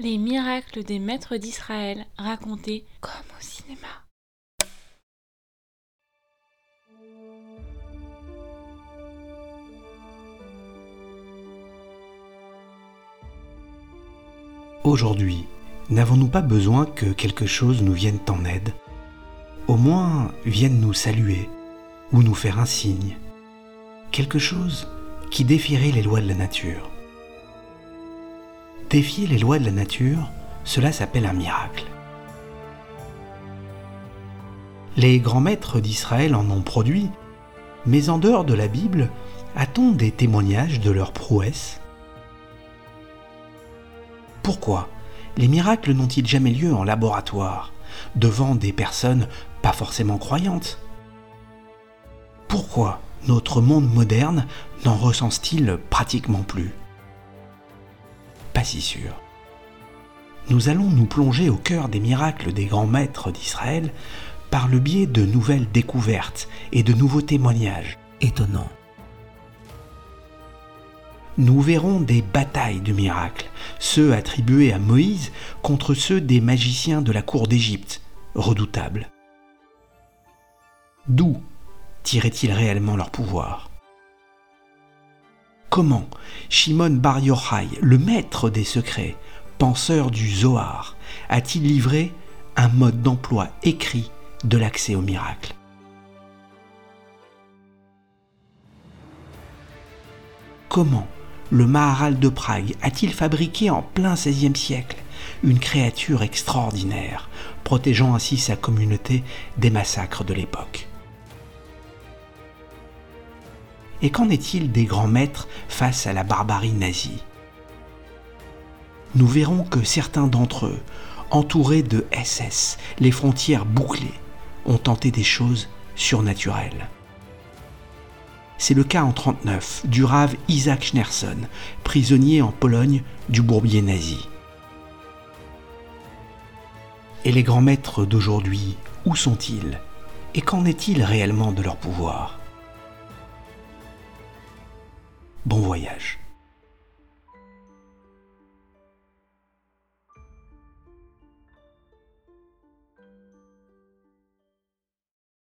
Les miracles des maîtres d'Israël racontés comme au cinéma. Aujourd'hui, n'avons-nous pas besoin que quelque chose nous vienne en aide? Au moins vienne nous saluer ou nous faire un signe. Quelque chose qui défierait les lois de la nature. Défier les lois de la nature, cela s'appelle un miracle. Les grands maîtres d'Israël en ont produit, mais en dehors de la Bible, a-t-on des témoignages de leur prouesse Pourquoi les miracles n'ont-ils jamais lieu en laboratoire, devant des personnes pas forcément croyantes? Pourquoi notre monde moderne n'en recense-t-il pratiquement plus? Si sûr. Nous allons nous plonger au cœur des miracles des grands maîtres d'Israël par le biais de nouvelles découvertes et de nouveaux témoignages étonnants. Nous verrons des batailles de miracles, ceux attribués à Moïse contre ceux des magiciens de la cour d'Égypte, redoutables. D'où tiraient-ils réellement leur pouvoir? Comment Shimon Bar Yochai, le maître des secrets, penseur du Zohar, a-t-il livré un mode d'emploi écrit de l'accès au miracle? Comment le Maharal de Prague a-t-il fabriqué en plein XVIe siècle une créature extraordinaire, protégeant ainsi sa communauté des massacres de l'époque? Et qu'en est-il des grands maîtres face à la barbarie nazie? Nous verrons que certains d'entre eux, entourés de SS, les frontières bouclées, ont tenté des choses surnaturelles. C'est le cas en 1939 du rave Isaac Schnerson, prisonnier en Pologne du bourbier nazi. Et les grands maîtres d'aujourd'hui, où sont-ils? Et qu'en est-il réellement de leur pouvoir? Bon voyage.